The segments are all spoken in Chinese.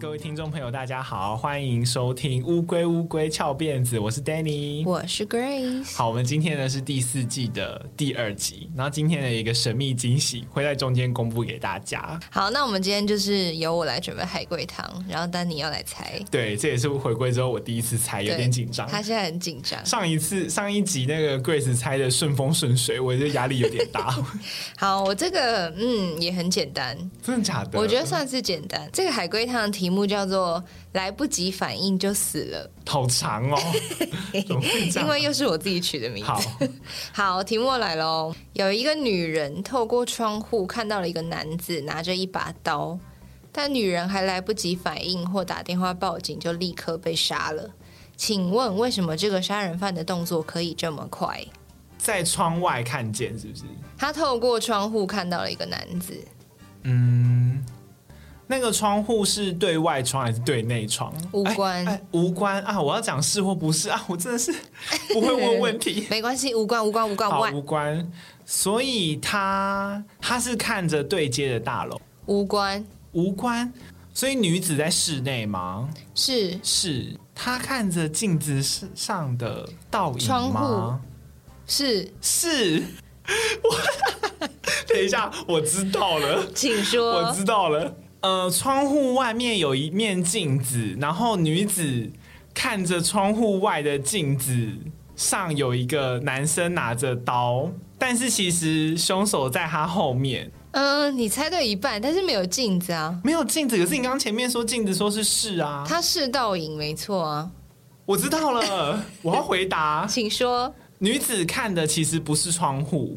各位听众朋友，大家好，欢迎收听《乌龟乌龟翘辫子》，我是 Danny，我是 Grace。好，我们今天呢是第四季的第二集，然后今天的一个神秘惊喜会在中间公布给大家。好，那我们今天就是由我来准备海龟汤，然后 Danny 要来猜。对，这也是回归之后我第一次猜，有点紧张。他现在很紧张。上一次上一集那个 Grace 猜的顺风顺水，我觉得压力有点大。好，我这个嗯也很简单，真的假的？我觉得算是简单。这个海龟汤的题目叫做。来不及反应就死了，好长哦！因为又是我自己取的名字。好，好，题目来喽。有一个女人透过窗户看到了一个男子拿着一把刀，但女人还来不及反应或打电话报警，就立刻被杀了。请问为什么这个杀人犯的动作可以这么快？在窗外看见是不是？他透过窗户看到了一个男子。嗯。那个窗户是对外窗还是对内窗？无关，哎哎、无关啊！我要讲是或不是啊！我真的是 不会问问题。没关系，无关，无关，无关，好无关。所以他他是看着对接的大楼，无关，无关。所以女子在室内吗？是是，她看着镜子上的倒影吗？窗户是是。我 等一下，我知道了，请说。我知道了。呃，窗户外面有一面镜子，然后女子看着窗户外的镜子上有一个男生拿着刀，但是其实凶手在他后面。嗯、呃，你猜对一半，但是没有镜子啊，没有镜子。可是你刚刚前面说镜子说是是啊，他是倒影，没错啊。我知道了，我要回答，请说。女子看的其实不是窗户。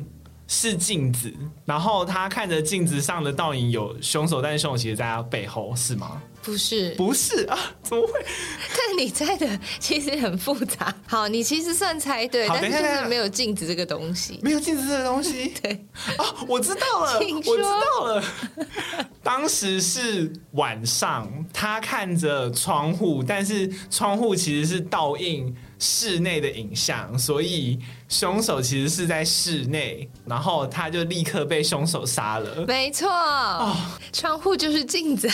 是镜子，然后他看着镜子上的倒影有凶手，但是凶手其实在他背后，是吗？不是，不是啊，怎么会？但你猜的其实很复杂。好，你其实算猜对，但是就是没有镜子这个东西，没有镜子这个东西。对，啊，我知道了，我知道了。当时是晚上，他看着窗户，但是窗户其实是倒映室内的影像，所以凶手其实是在室内，然后他就立刻被凶手杀了。没错，哦，窗户就是镜子。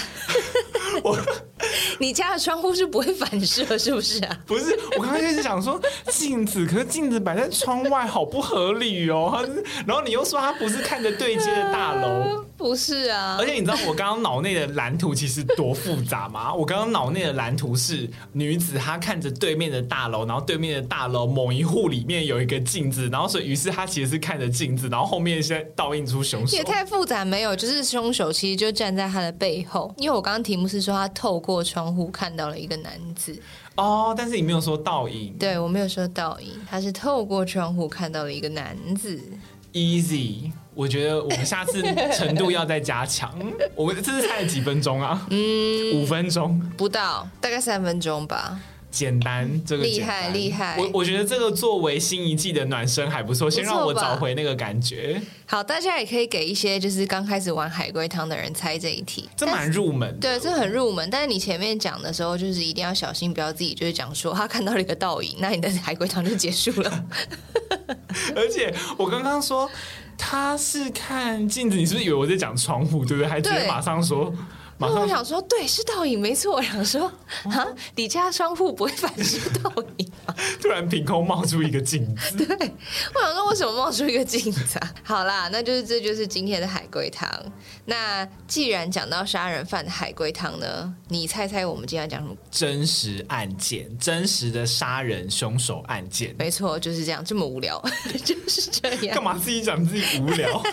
我，你家的窗户是不会反射，是不是啊？不是，我刚刚就是想说镜子，可是镜子摆在窗外，好不合理哦。然后你又说他不是看着对接的大楼。呃，不是啊。而且你知道我刚刚脑内的蓝图其实多复杂吗？我刚刚脑内的蓝图是女子她看着对面的大楼，然后对面的大楼某一户里面有一个镜子，然后所以于是她其实是看着镜子，然后后面现在倒映出凶手。也太复杂没有？就是凶手其实就站在他的背后，因为我刚刚题目是说他透过窗户看到了一个男子哦，但是你没有说倒影。对，我没有说倒影，他是透过窗户看到了一个男子。Easy，我觉得我们下次程度要再加强。我们这是猜了几分钟啊？嗯，五分钟不到，大概三分钟吧。简单，这个厉害厉害。我我觉得这个作为新一季的暖身还不错，先让我找回那个感觉。好，大家也可以给一些就是刚开始玩海龟汤的人猜这一题，这蛮入门。对，这很入门。但是你前面讲的时候，就是一定要小心，不要自己就是讲说他看到了一个倒影，那你的海龟汤就结束了。而且我刚刚说他是看镜子，你是不是以为我在讲窗户，对不对？还直接马上说。然后我想说，对，是倒影，没错。我想说，啊，李家窗户不会反射倒影吗？突然凭空冒出一个镜子。对，我想说，为什么冒出一个镜子啊？好啦，那就是这就是今天的海龟汤。那既然讲到杀人犯的海龟汤呢，你猜猜我们今天要讲什么？真实案件，真实的杀人凶手案件。没错，就是这样，这么无聊，就是这样。干嘛自己讲自己无聊？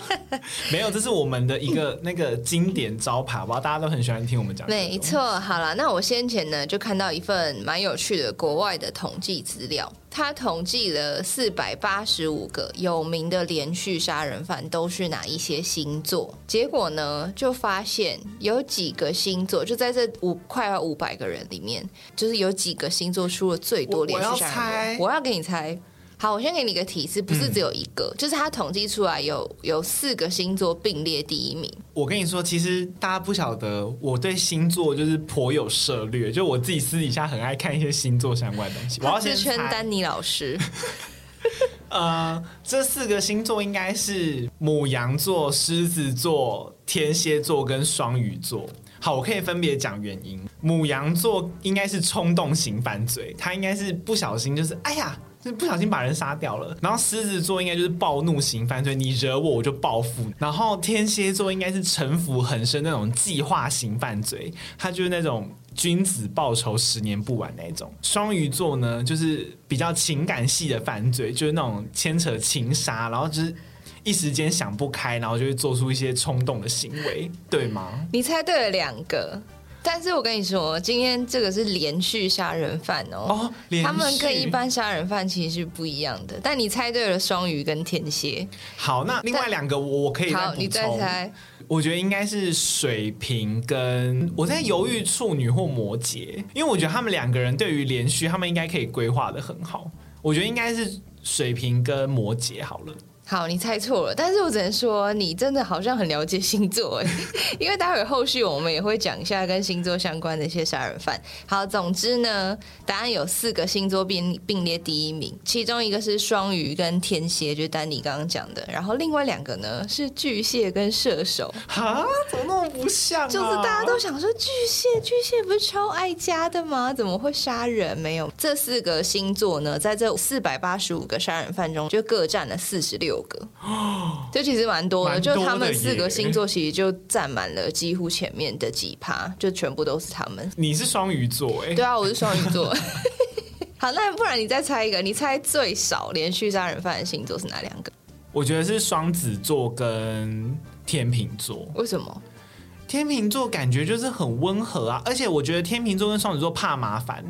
没有，这是我们的一个那个经典招牌，好不好？大家都很。很喜欢听我们讲，没错。好了，那我先前呢就看到一份蛮有趣的国外的统计资料，他统计了四百八十五个有名的连续杀人犯都是哪一些星座，结果呢就发现有几个星座就在这五快要五百个人里面，就是有几个星座出了最多连续杀人犯。我要猜，我要给你猜。好，我先给你一个提示，不是只有一个，嗯、就是他统计出来有有四个星座并列第一名。我跟你说，其实大家不晓得，我对星座就是颇有涉略，就我自己私底下很爱看一些星座相关的东西。我要先圈丹尼老师。呃，这四个星座应该是母羊座、狮子座、天蝎座跟双鱼座。好，我可以分别讲原因。母羊座应该是冲动型犯罪，他应该是不小心，就是哎呀。不小心把人杀掉了，然后狮子座应该就是暴怒型犯罪，你惹我我就报复。然后天蝎座应该是城府很深那种计划型犯罪，他就是那种君子报仇十年不晚那种。双鱼座呢，就是比较情感系的犯罪，就是那种牵扯情杀，然后就是一时间想不开，然后就会做出一些冲动的行为，对吗？你猜对了两个。但是我跟你说，今天这个是连续杀人犯哦，哦，他们跟一般杀人犯其实是不一样的。但你猜对了，双鱼跟天蝎。好，那另外两个我我可以好，你再猜。我觉得应该是水瓶跟我在犹豫处女或摩羯，因为我觉得他们两个人对于连续，他们应该可以规划的很好。我觉得应该是水瓶跟摩羯好了。好，你猜错了，但是我只能说你真的好像很了解星座哎，因为待会后续我们也会讲一下跟星座相关的一些杀人犯。好，总之呢，答案有四个星座并并列第一名，其中一个是双鱼跟天蝎，就是丹尼刚刚讲的，然后另外两个呢是巨蟹跟射手。哈，怎么那么不像啊？就是大家都想说巨蟹，巨蟹不是超爱家的吗？怎么会杀人？没有，这四个星座呢，在这四百八十五个杀人犯中，就各占了四十六。个，这其实蛮多的，就他们四个星座其实就占满了几乎前面的几趴，就全部都是他们。你是双鱼座哎？对啊，我是双鱼座。好，那不然你再猜一个，你猜最少连续杀人犯的星座是哪两个？我觉得是双子座跟天秤座。为什么？天秤座感觉就是很温和啊，而且我觉得天秤座跟双子座怕麻烦。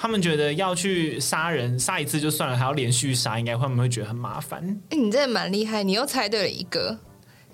他们觉得要去杀人，杀一次就算了，还要连续杀，应该会不会觉得很麻烦？欸，你真的蛮厉害，你又猜对了一个，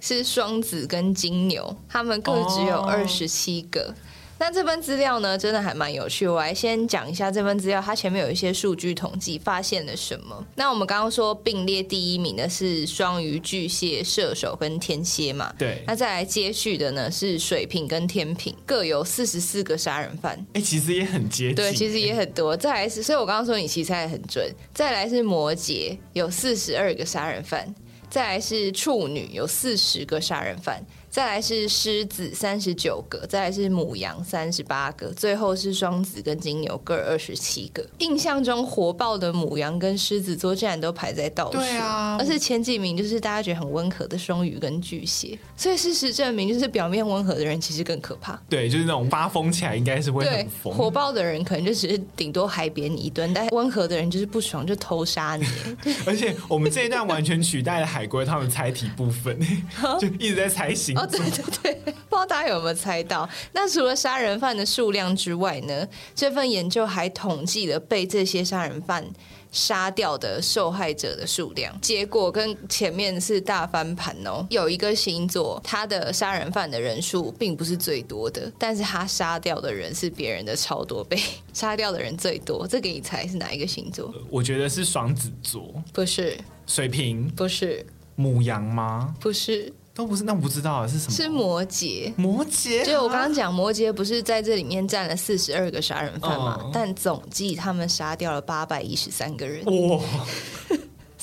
是双子跟金牛，他们各只有二十七个。哦那这份资料呢，真的还蛮有趣。我来先讲一下这份资料，它前面有一些数据统计，发现了什么？那我们刚刚说并列第一名的是双鱼、巨蟹、射手跟天蝎嘛？对。那再来接续的呢是水瓶跟天平，各有四十四个杀人犯。哎、欸，其实也很接近。对，其实也很多。再来是，所以我刚刚说你其实猜得很准。再来是摩羯，有四十二个杀人犯。再来是处女，有四十个杀人犯。再来是狮子三十九个，再来是母羊三十八个，最后是双子跟金牛各二十七个。印象中火爆的母羊跟狮子座竟然都排在倒数，对啊，而且前几名就是大家觉得很温和的双鱼跟巨蟹。所以事实证明，就是表面温和的人其实更可怕。对，就是那种发疯起来应该是会很疯。火爆的人可能就只是顶多海扁你一顿，但温和的人就是不爽就偷杀你。而且我们这一段完全取代了海龟他们猜题部分，就一直在猜形。对对对，不知道大家有没有猜到？那除了杀人犯的数量之外呢？这份研究还统计了被这些杀人犯杀掉的受害者的数量，结果跟前面是大翻盘哦。有一个星座，他的杀人犯的人数并不是最多的，但是他杀掉的人是别人的超多倍，杀掉的人最多。这给你猜是哪一个星座？我觉得是双子座，不是水瓶，不是母羊吗？不是。都不是，那我不知道是什么？是摩羯。摩羯，就我刚刚讲，摩羯不是在这里面占了四十二个杀人犯吗？嗯、但总计他们杀掉了八百一十三个人。哇！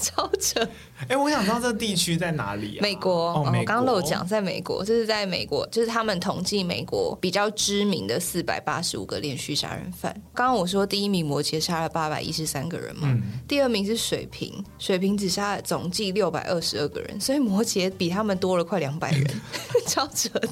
超扯！哎、欸，我想知道这个地区在哪里啊？美国。哦，我刚刚漏讲，在美国，这是在美国，就是他们统计美国比较知名的四百八十五个连续杀人犯。刚刚我说第一名摩羯杀了八百一十三个人嘛，嗯、第二名是水瓶，水瓶只杀了总计六百二十二个人，所以摩羯比他们多了快两百人，超扯的。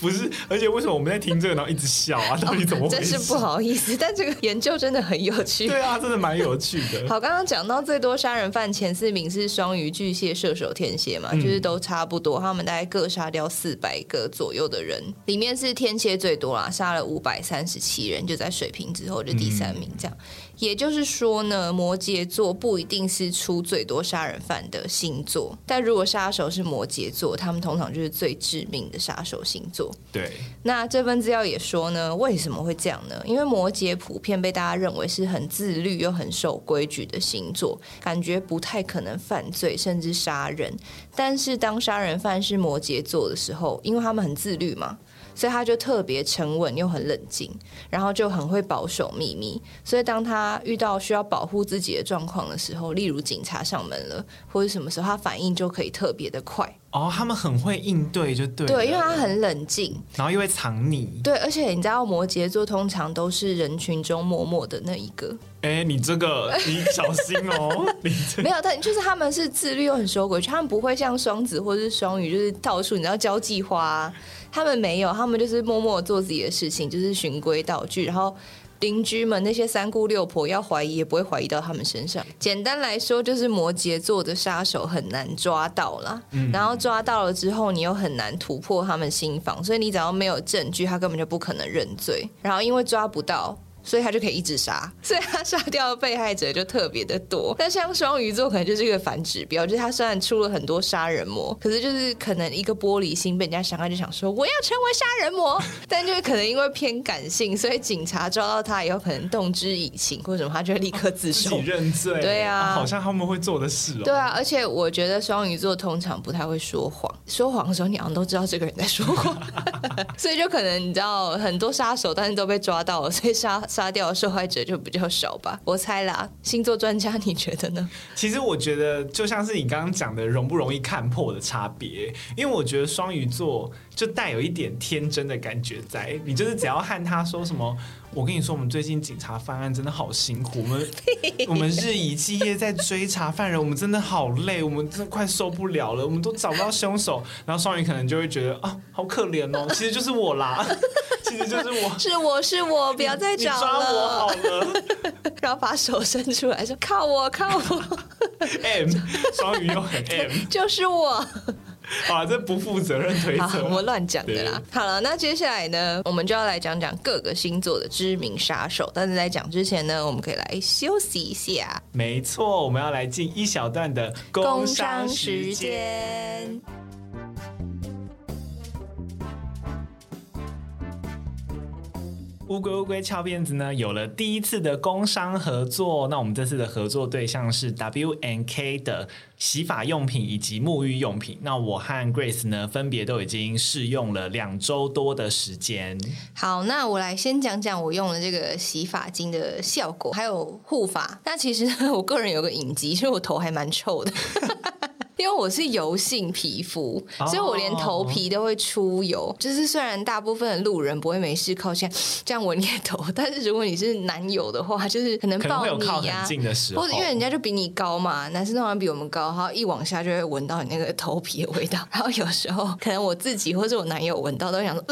不是，而且为什么我们在听这个，然后一直笑啊？到底怎么回事？真是不好意思，但这个研究真的很有趣。对啊，真的蛮有趣的。好，刚刚讲到最多杀人犯前四名是双鱼、巨蟹、射手、天蝎嘛，就是都差不多，他们大概各杀掉四百个左右的人。里面是天蝎最多啦，杀了五百三十七人，就在水瓶之后就第三名这样。也就是说呢，摩羯座不一定是出最多杀人犯的星座，但如果杀手是摩羯座，他们通常就是最致命的杀手星座。对，那这份资料也说呢，为什么会这样呢？因为摩羯普遍被大家认为是很自律又很守规矩的星座，感觉不太可能犯罪甚至杀人。但是当杀人犯是摩羯座的时候，因为他们很自律嘛。所以他就特别沉稳又很冷静，然后就很会保守秘密。所以当他遇到需要保护自己的状况的时候，例如警察上门了或者什么时候，他反应就可以特别的快。哦，他们很会应对，就对。对，因为他很冷静，然后又会藏匿。对，而且你知道，摩羯座通常都是人群中默默的那一个。哎，你这个你小心哦。没有，但就是他们是自律又很守规矩，他们不会像双子或者是双鱼，就是到处你知道交际花。他们没有，他们就是默默做自己的事情，就是循规蹈矩，然后。邻居们那些三姑六婆要怀疑也不会怀疑到他们身上。简单来说，就是摩羯座的杀手很难抓到啦。嗯。然后抓到了之后，你又很难突破他们心防，所以你只要没有证据，他根本就不可能认罪。然后因为抓不到。所以他就可以一直杀，所以他杀掉的被害者就特别的多。但像双鱼座可能就是一个反指标，就是他虽然出了很多杀人魔，可是就是可能一个玻璃心被人家伤害，就想说我要成为杀人魔。但就是可能因为偏感性，所以警察抓到他以后，可能动之以情或者什么，他就会立刻自首、哦、自己认罪。对啊，啊，好像他们会做的事哦。对啊，而且我觉得双鱼座通常不太会说谎，说谎的时候你好像都知道这个人在说谎，所以就可能你知道很多杀手，但是都被抓到了，所以杀杀掉受害者。就比较少吧，我猜啦。星座专家，你觉得呢？其实我觉得就像是你刚刚讲的，容不容易看破的差别。因为我觉得双鱼座就带有一点天真的感觉在，你就是只要和他说什么。我跟你说，我们最近警察犯案真的好辛苦，我们 我们日以继夜在追查犯人，我们真的好累，我们真的快受不了了，我们都找不到凶手。然后双鱼可能就会觉得啊，好可怜哦，其实就是我啦，其实就是我，是我是我，不要再找了，抓我好了，然后把手伸出来说靠我靠我，M。双鱼又很 M，就是我。啊，这不负责任推测，我们乱讲的啦。好了，那接下来呢，我们就要来讲讲各个星座的知名杀手。但是在讲之前呢，我们可以来休息一下。没错，我们要来进一小段的工商时间。乌龟乌龟翘辫子呢，有了第一次的工商合作。那我们这次的合作对象是 W N K 的洗发用品以及沐浴用品。那我和 Grace 呢，分别都已经试用了两周多的时间。好，那我来先讲讲我用的这个洗发精的效果，还有护发。那其实呢，我个人有个隐疾，其实我头还蛮臭的。因为我是油性皮肤，所以我连头皮都会出油。Oh. 就是虽然大部分的路人不会没事靠近这样闻你的头，但是如果你是男友的话，就是可能抱你呀、啊，或者因为人家就比你高嘛，男生通常比我们高，然后一往下就会闻到你那个头皮的味道。然后有时候可能我自己或者我男友闻到都会想说，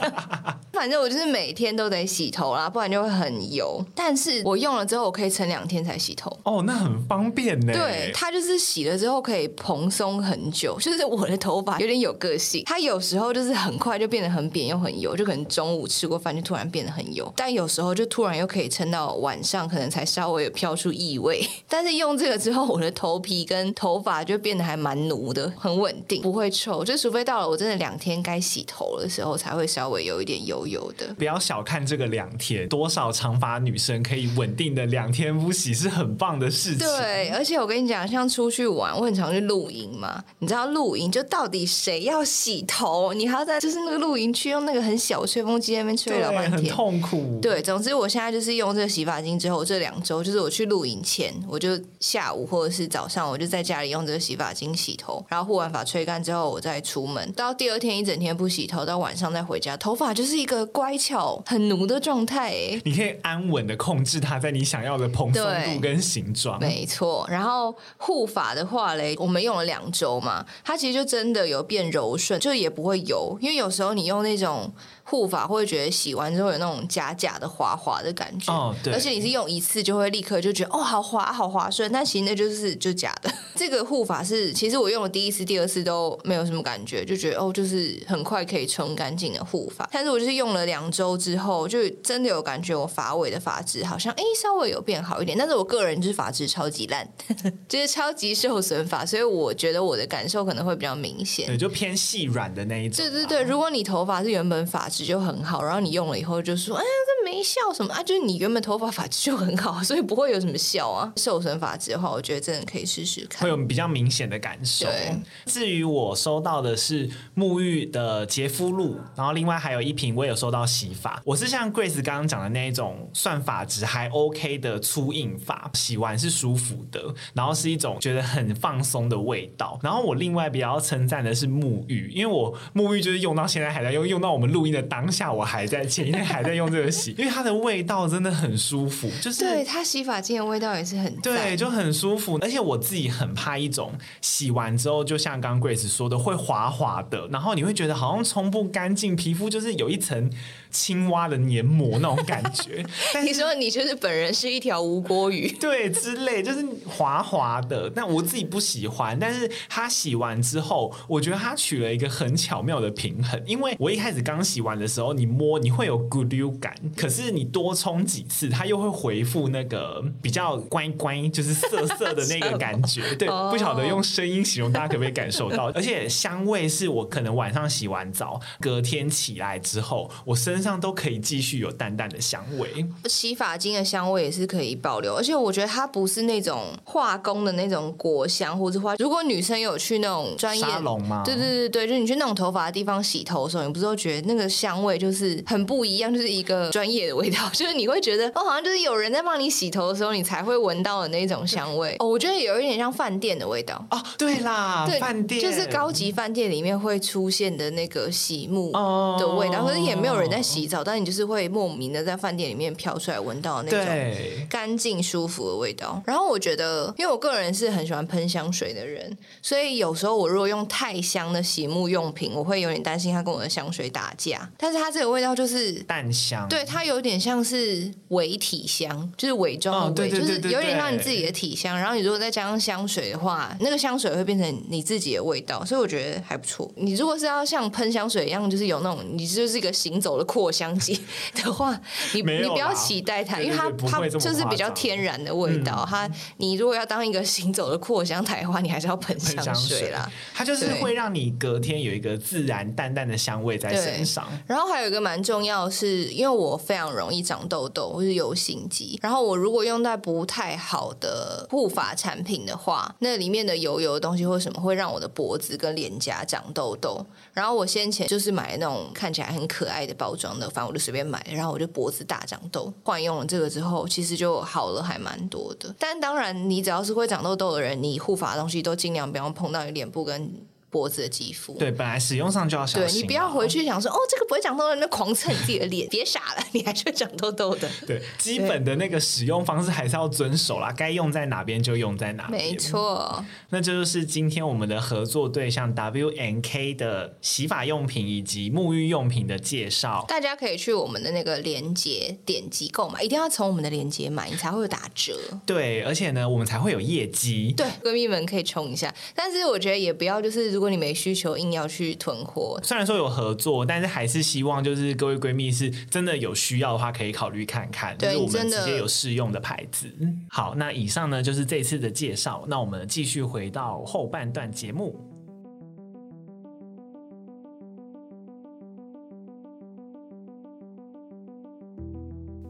呃、反正我就是每天都得洗头啦，不然就会很油。但是我用了之后，我可以撑两天才洗头。哦，oh, 那很方便呢。对，它就是洗了之后。可以蓬松很久，就是我的头发有点有个性，它有时候就是很快就变得很扁又很油，就可能中午吃过饭就突然变得很油，但有时候就突然又可以撑到晚上，可能才稍微有飘出异味。但是用这个之后，我的头皮跟头发就变得还蛮奴的，很稳定，不会臭。就除非到了我真的两天该洗头的时候，才会稍微有一点油油的。不要小看这个两天，多少长发女生可以稳定的两天不洗是很棒的事情。对，而且我跟你讲，像出去玩，我很常去露营嘛，你知道露营就到底谁要洗头？你还要在就是那个露营区用那个很小的吹风机在那边吹了半天，很痛苦。对，总之我现在就是用这个洗发精之后，这两周就是我去露营前，我就下午或者是早上，我就在家里用这个洗发精洗头，然后护完发吹干之后，我再出门。到第二天一整天不洗头，到晚上再回家，头发就是一个乖巧很奴的状态。你可以安稳的控制它在你想要的蓬松度跟形状。没错。然后护发的话我们。用了两周嘛，它其实就真的有变柔顺，就也不会油。因为有时候你用那种护发，会觉得洗完之后有那种假假的滑滑的感觉。哦，对。而且你是用一次就会立刻就觉得哦，好滑，好滑顺。但其实那就是就假的。这个护发是，其实我用了第一次、第二次都没有什么感觉，就觉得哦，就是很快可以冲干净的护发。但是我就是用了两周之后，就真的有感觉，我发尾的发质好像哎稍微有变好一点。但是我个人就是发质超级烂，就是超级受损发，所以。我觉得我的感受可能会比较明显，对，就偏细软的那一种。对对对，如果你头发是原本发质就很好，然后你用了以后就说，哎呀，这没效什么啊？就是你原本头发发质就很好，所以不会有什么效啊。受损发质的话，我觉得真的可以试试看，会有比较明显的感受。对，至于我收到的是沐浴的洁肤露，然后另外还有一瓶我也有收到洗发。我是像 Grace 刚刚讲的那一种，算发质还 OK 的粗硬发，洗完是舒服的，然后是一种觉得很放松的味道。然后我另外比较称赞的是沐浴，因为我沐浴就是用到现在还在用，用到我们录音的当下，我还在前一天还在用这个洗，因为它的味道真的很舒服，就是对它洗发精的味道也是很对，就很舒服。而且我自己很怕一种洗完之后，就像刚刚 Grace 说的，会滑滑的，然后你会觉得好像冲不干净，皮肤就是有一层。青蛙的黏膜那种感觉，你说你就是本人是一条无锅鱼，对，之类就是滑滑的，但我自己不喜欢。但是它洗完之后，我觉得它取了一个很巧妙的平衡。因为我一开始刚洗完的时候，你摸你会有咕溜感，可是你多冲几次，它又会回复那个比较乖乖，就是涩涩的那个感觉。对，不晓得用声音形容，大家可不可以感受到？而且香味是我可能晚上洗完澡，隔天起来之后，我身身上都可以继续有淡淡的香味，洗发精的香味也是可以保留，而且我觉得它不是那种化工的那种果香或者花。如果女生有去那种专业沙龙吗？对对对对，就你去那种头发的地方洗头的时候，你不是都觉得那个香味就是很不一样，就是一个专业的味道，就是你会觉得哦，好像就是有人在帮你洗头的时候，你才会闻到的那种香味。哦，我觉得有一点像饭店的味道哦，对啦，对，饭店就是高级饭店里面会出现的那个洗沐的味道，可是也没有人在洗。澡，但你就是会莫名的在饭店里面飘出来，闻到那种干净舒服的味道。然后我觉得，因为我个人是很喜欢喷香水的人，所以有时候我如果用太香的洗沐用品，我会有点担心它跟我的香水打架。但是它这个味道就是淡香，对，它有点像是伪体香，就是伪装的伪，就是有点像你自己的体香。然后你如果再加上香水的话，那个香水会变成你自己的味道，所以我觉得还不错。你如果是要像喷香水一样，就是有那种你就是一个行走的扩香机 的话，你你不要期待它，因为它它就是比较天然的味道。嗯、它你如果要当一个行走的扩香台的话，你还是要喷香水啦。它就是会让你隔天有一个自然淡淡的香味在身上。然后还有一个蛮重要的是，因为我非常容易长痘痘或是油性肌，然后我如果用在不太好的护发产品的话，那里面的油油的东西或什么会让我的脖子跟脸颊长痘痘。然后我先前就是买那种看起来很可爱的包装的，反正我就随便买，然后我就脖子大长痘。换用了这个之后，其实就好了，还蛮多的。但当然，你只要是会长痘痘的人，你护发的东西都尽量不要碰到你脸部跟。脖子的肌肤，对，本来使用上就要小心。对，你不要回去想说，哦，这个不会长痘痘，那狂蹭自己的脸，别傻了，你还是会长痘痘的。对，基本的那个使用方式还是要遵守啦，该用在哪边就用在哪边。没错，那这就是今天我们的合作对象 W N K 的洗发用品以及沐浴用品的介绍。大家可以去我们的那个链接点击购买，一定要从我们的链接买，你才会有打折。对，而且呢，我们才会有业绩。对，闺蜜们可以冲一下，但是我觉得也不要就是。如果你没需求，硬要去囤货，虽然说有合作，但是还是希望就是各位闺蜜是真的有需要的话，可以考虑看看，对，就是我们直接有试用的牌子。好，那以上呢就是这次的介绍，那我们继续回到后半段节目。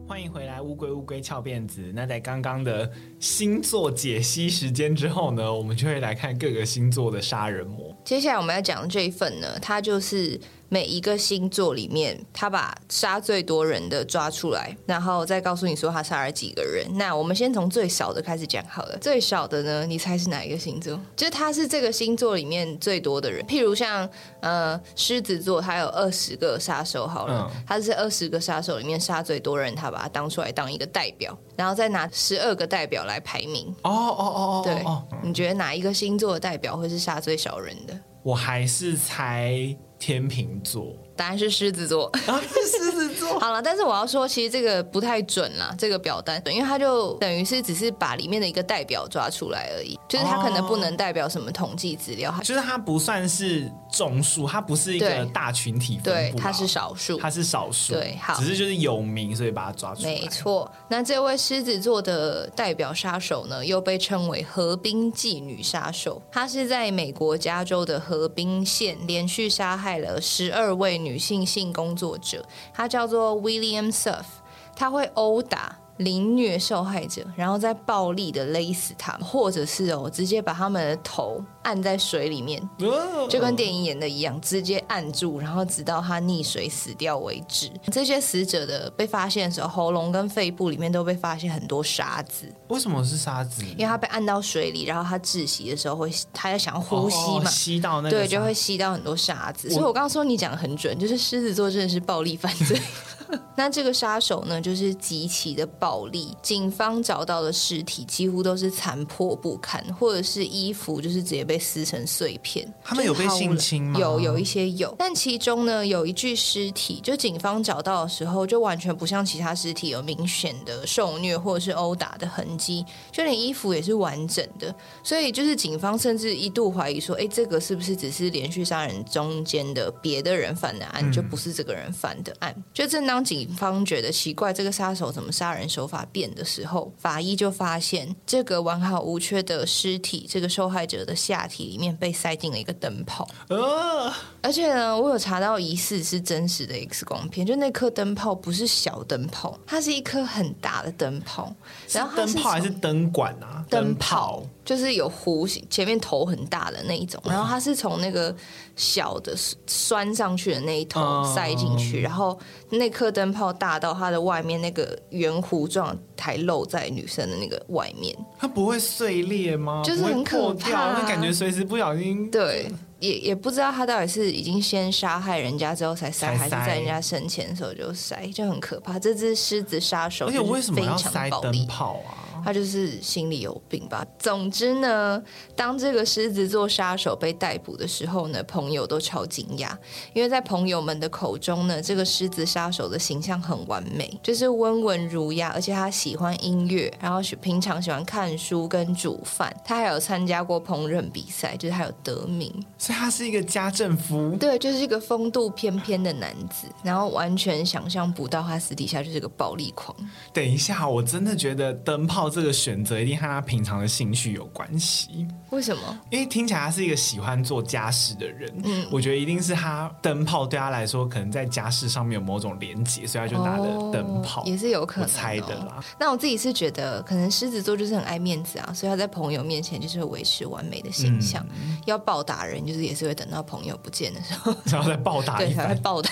欢迎回来，乌龟乌龟翘辫子。那在刚刚的星座解析时间之后呢，我们就会来看各个星座的杀人魔。接下来我们要讲的这一份呢，它就是。每一个星座里面，他把杀最多人的抓出来，然后再告诉你说他杀了几个人。那我们先从最少的开始讲好了。最少的呢，你猜是哪一个星座？就是他是这个星座里面最多的人。譬如像呃狮子座，他有二十个杀手好了，嗯、他是二十个杀手里面杀最多人，他把他当出来当一个代表，然后再拿十二个代表来排名。哦哦哦哦，对，你觉得哪一个星座的代表会是杀最少人的？我还是猜。天秤座。答案是狮子座，啊，是狮子座。好了，但是我要说，其实这个不太准啦，这个表单，因为它就等于是只是把里面的一个代表抓出来而已，就是它可能不能代表什么统计资料，就是它不算是众数，它不是一个大群体对，它是少数，它是少数，对，好，只是就是有名，所以把它抓出来。没错，那这位狮子座的代表杀手呢，又被称为河滨妓女杀手，她是在美国加州的河滨县连续杀害了十二位女女性性工作者，她叫做 William Surf。她会殴打。凌虐受害者，然后再暴力的勒死他们，或者是哦，直接把他们的头按在水里面，就跟电影演的一样，直接按住，然后直到他溺水死掉为止。这些死者的被发现的时候，喉咙跟肺部里面都被发现很多沙子。为什么是沙子？因为他被按到水里，然后他窒息的时候会，他要想要呼吸嘛，哦、吸到那个，对，就会吸到很多沙子。所以我刚刚说你讲的很准，就是狮子座真的是暴力犯罪。那这个杀手呢，就是极其的暴力。警方找到的尸体几乎都是残破不堪，或者是衣服就是直接被撕成碎片。他们有被性侵吗？有，有一些有。但其中呢，有一具尸体，就警方找到的时候，就完全不像其他尸体有明显的受虐或者是殴打的痕迹，就连衣服也是完整的。所以就是警方甚至一度怀疑说，哎，这个是不是只是连续杀人中间的别的人犯的案，嗯、就不是这个人犯的案？就正当警方觉得奇怪，这个杀手怎么杀人手法变的时候，法医就发现这个完好无缺的尸体，这个受害者的下体里面被塞进了一个灯泡。呃，而且呢，我有查到疑似是真实的 X 光片，就那颗灯泡不是小灯泡，它是一颗很大的灯泡。然后灯泡还是灯管啊？灯泡就是有弧形，前面头很大的那一种。然后它是从那个小的拴上去的那一头塞进去，然后那颗灯泡大到它的外面那个圆弧状还露在女生的那个外面。它不会碎裂吗？就是很可怕，啊，那感觉随时不小心。对，也也不知道他到底是已经先杀害人家之后才塞，还是在人家生前的时候就塞，就很可怕。这只狮子杀手，而且为什么要塞灯泡啊？他就是心里有病吧。总之呢，当这个狮子座杀手被逮捕的时候呢，朋友都超惊讶，因为在朋友们的口中呢，这个狮子杀手的形象很完美，就是温文儒雅，而且他喜欢音乐，然后平常喜欢看书跟煮饭，他还有参加过烹饪比赛，就是还有得名，所以他是一个家政夫。对，就是一个风度翩翩的男子，然后完全想象不到他私底下就是个暴力狂。等一下，我真的觉得灯泡。这个选择一定和他平常的兴趣有关系。为什么？因为听起来他是一个喜欢做家事的人。嗯，我觉得一定是他灯泡对他来说，可能在家事上面有某种连结，所以他就拿了灯泡。哦，也是有可能，哦，猜的啦。那我自己是觉得，可能狮子座就是很爱面子啊，所以他在朋友面前就是会维持完美的形象。嗯，要暴打人，就是也是会等到朋友不见的时候，然后再暴打，对，才会暴打。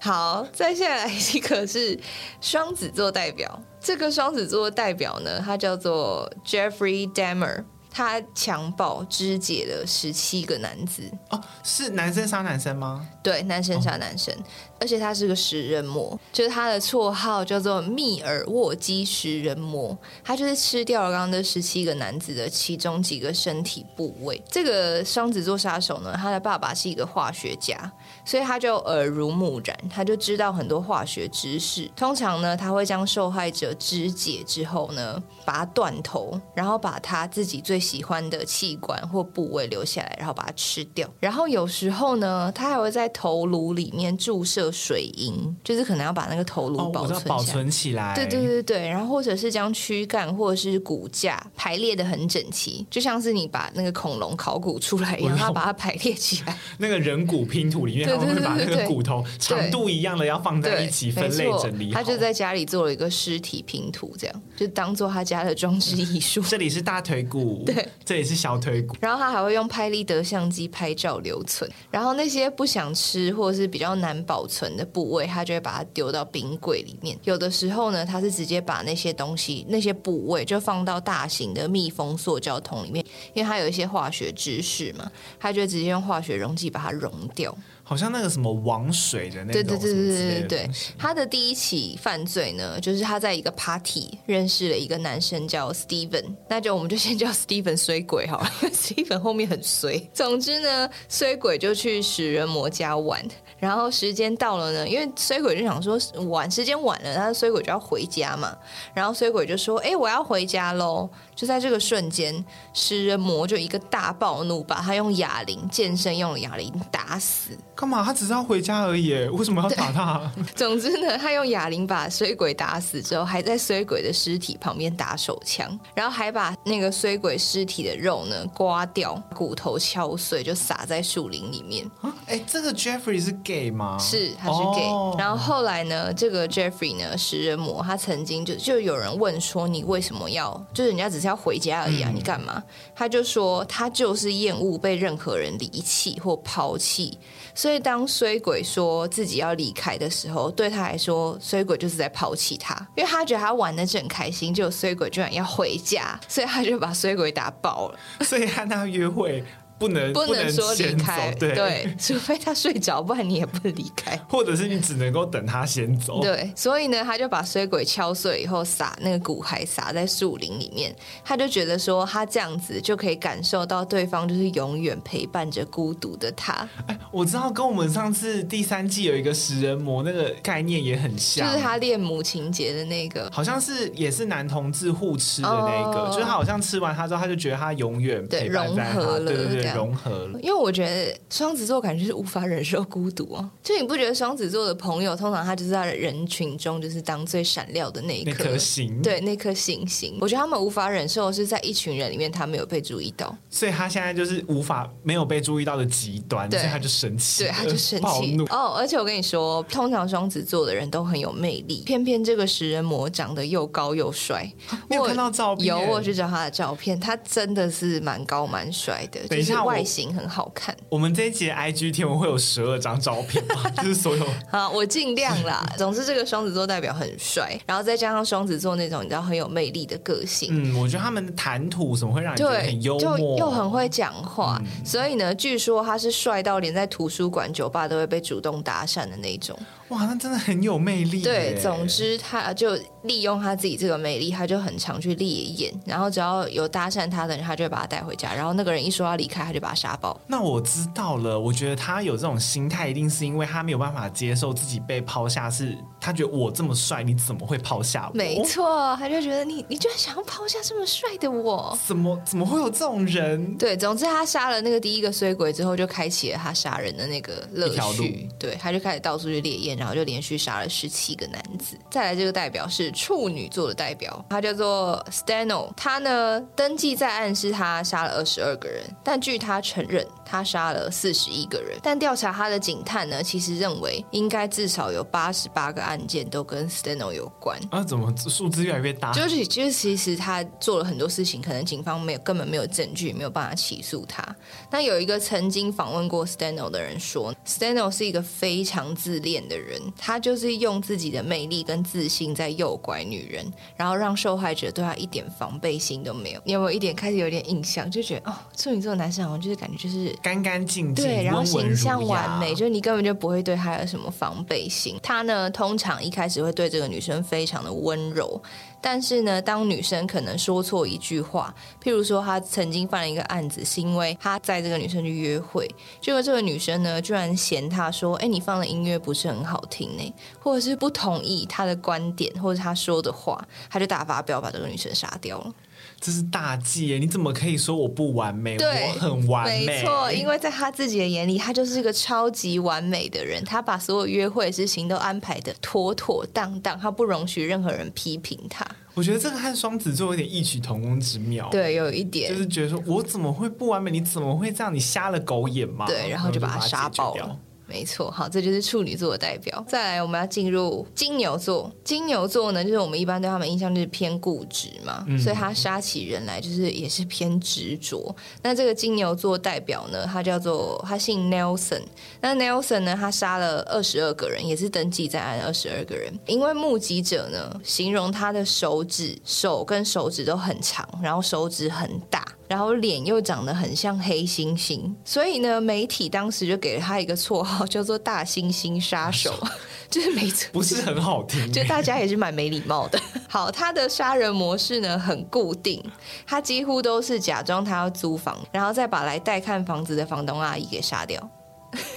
好，再下来一个是双子座代表。这个双子座代表呢，他叫做 Jeffrey Dahmer。他强暴肢解了十七个男子哦，是男生杀男生吗？对，男生杀男生，哦、而且他是个食人魔，就是他的绰号叫做密尔沃基食人魔。他就是吃掉了刚刚的十七个男子的其中几个身体部位。这个双子座杀手呢，他的爸爸是一个化学家，所以他就耳濡目染，他就知道很多化学知识。通常呢，他会将受害者肢解之后呢，把他断头，然后把他自己最喜欢的器官或部位留下来，然后把它吃掉。然后有时候呢，他还会在头颅里面注射水银，就是可能要把那个头颅保存、哦、保存起来。对对对对，然后或者是将躯干或者是骨架排列的很整齐，就像是你把那个恐龙考古出来一样，要把它排列起来。那个人骨拼图里面，他们会把那个骨头长度一样的要放在一起分类整理。他就在家里做了一个尸体拼图，这样就当做他家的装置艺术。这里是大腿骨。对，这里是小腿骨。然后他还会用拍立得相机拍照留存。然后那些不想吃或者是比较难保存存的部位，他就会把它丢到冰柜里面。有的时候呢，他是直接把那些东西、那些部位就放到大型的密封塑胶桶里面，因为它有一些化学知识嘛，他就直接用化学溶剂把它溶掉。好像那个什么王水的那种，对对对对对对。他的第一起犯罪呢，就是他在一个 party 认识了一个男生叫 Steven，那就我们就先叫 Steven 衰鬼好了，因为 Steven 后面很衰。总之呢，衰鬼就去食人魔家玩，然后时间到了呢，因为衰鬼就想说晚时间晚了，他衰鬼就要回家嘛，然后衰鬼就说：“哎，我要回家喽。”就在这个瞬间，食人魔就一个大暴怒，把他用哑铃健身用的哑铃打死。干嘛？他只是要回家而已，为什么要打他？总之呢，他用哑铃把衰鬼打死之后，还在衰鬼的尸体旁边打手枪，然后还把那个衰鬼尸体的肉呢刮掉，骨头敲碎，就撒在树林里面。哎，这个 Jeffrey 是 gay 吗？是，他是 gay。Oh. 然后后来呢，这个 Jeffrey 呢，食人魔，他曾经就就有人问说，你为什么要？就是人家只是要回家而已啊，嗯、你干嘛？他就说，他就是厌恶被任何人离弃或抛弃。所以，当衰鬼说自己要离开的时候，对他来说，衰鬼就是在抛弃他，因为他觉得他玩的正开心，就衰鬼居然要回家，所以他就把衰鬼打爆了。所以和他约会。不能不能说离开，对，对，除非他睡着，不然你也不能离开。或者是你只能够等他先走。对，所以呢，他就把衰鬼敲碎以后撒那个骨骸撒在树林里面，他就觉得说他这样子就可以感受到对方就是永远陪伴着孤独的他。哎，我知道跟我们上次第三季有一个食人魔那个概念也很像，就是他恋母情节的那个，好像是也是男同志互吃的那个，哦、就是他好像吃完他之后，他就觉得他永远陪伴在他，对，对对对。融合了，因为我觉得双子座感觉是无法忍受孤独啊。就你不觉得双子座的朋友通常他就是在人群中就是当最闪亮的那一颗星，对，那颗星星。我觉得他们无法忍受的是在一群人里面他没有被注意到，所以他现在就是无法没有被注意到的极端，对，所以他就生气，对，他就生气，哦，而且我跟你说，通常双子座的人都很有魅力，偏偏这个食人魔长得又高又帅。我有看到照片？有，我去找他的照片，他真的是蛮高蛮帅的，等一下就是外形。很好看。我们这一集 IG 天文会有十二张照片吗？就是所有。好，我尽量啦。总之，这个双子座代表很帅，然后再加上双子座那种你知道很有魅力的个性。嗯，我觉得他们的谈吐什么会让你觉得很幽默，就又很会讲话。嗯、所以呢，据说他是帅到连在图书馆、酒吧都会被主动搭讪的那种。哇，那真的很有魅力。对，总之他就利用他自己这个魅力，他就很常去猎艳，然后只要有搭讪他的人，他就会把他带回家。然后那个人一说要离开，他就把他杀爆。那我知道了，我觉得他有这种心态，一定是因为他没有办法接受自己被抛下，是他觉得我这么帅，你怎么会抛下我？没错，他就觉得你，你居然想要抛下这么帅的我？怎么怎么会有这种人？对，总之他杀了那个第一个衰鬼之后，就开启了他杀人的那个乐趣。对，他就开始到处去猎艳。然后就连续杀了十七个男子。再来，这个代表是处女座的代表，他叫做 Steno。他呢，登记在案是他杀了二十二个人，但据他承认，他杀了四十一个人。但调查他的警探呢，其实认为应该至少有八十八个案件都跟 Steno 有关。啊，怎么数字越来越大？就是就是，其实他做了很多事情，可能警方没有根本没有证据，没有办法起诉他。那有一个曾经访问过 Steno 的人说，Steno 是一个非常自恋的人。他就是用自己的魅力跟自信在诱拐女人，然后让受害者对他一点防备心都没有。你有没有一点开始有点印象，就觉得哦，处女座的男生好像就是感觉就是干干净净，对，然后形象完美，就是你根本就不会对他有什么防备心。他呢，通常一开始会对这个女生非常的温柔。但是呢，当女生可能说错一句话，譬如说她曾经犯了一个案子，是因为她载这个女生去约会，结果这个女生呢居然嫌她说：“哎，你放的音乐不是很好听呢？”或者是不同意她的观点，或者她说的话，她就大发飙把这个女生杀掉了。这是大忌耶！你怎么可以说我不完美？我很完美。没错，因为在他自己的眼里，他就是一个超级完美的人。他把所有约会的事情都安排的妥妥当当，他不容许任何人批评他。我觉得这个和双子座有点异曲同工之妙。对，有一点，就是觉得说我怎么会不完美？你怎么会这样？你瞎了狗眼吗？对，然后就把他杀爆了。没错，好，这就是处女座的代表。再来，我们要进入金牛座。金牛座呢，就是我们一般对他们印象就是偏固执嘛，嗯、所以他杀起人来就是也是偏执着。那这个金牛座代表呢，他叫做他姓 Nelson。那 Nelson 呢，他杀了二十二个人，也是登记在案二十二个人。因为目击者呢，形容他的手指、手跟手指都很长，然后手指很大。然后脸又长得很像黑猩猩，所以呢，媒体当时就给了他一个绰号，叫做“大猩猩杀手”，就是没错，不是很好听，就大家也是蛮没礼貌的。好，他的杀人模式呢很固定，他几乎都是假装他要租房，然后再把来带看房子的房东阿姨给杀掉。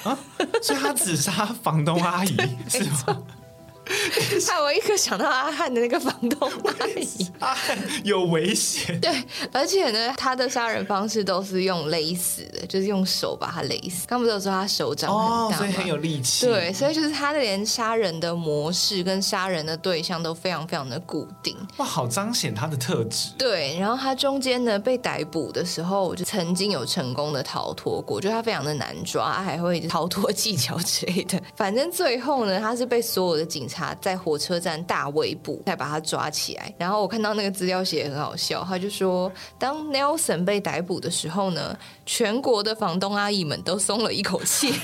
啊，所以他只杀房东阿姨 是吗？害我一刻想到阿汉的那个房东阿姨，阿汉有危险。对，而且呢，他的杀人方式都是用勒死的，就是用手把他勒死。刚不是有说他手掌很大，哦，所以很有力气。对，所以就是他的连杀人的模式跟杀人的对象都非常非常的固定。哇，好彰显他的特质。对，然后他中间呢被逮捕的时候，我就曾经有成功的逃脱过，就他非常的难抓，还会逃脱技巧之类的。反正最后呢，他是被所有的警察在火车站大围捕，再把他抓起来。然后我看到那个资料写得很好笑，他就说，当 Nelson 被逮捕的时候呢，全国的房东阿姨们都松了一口气。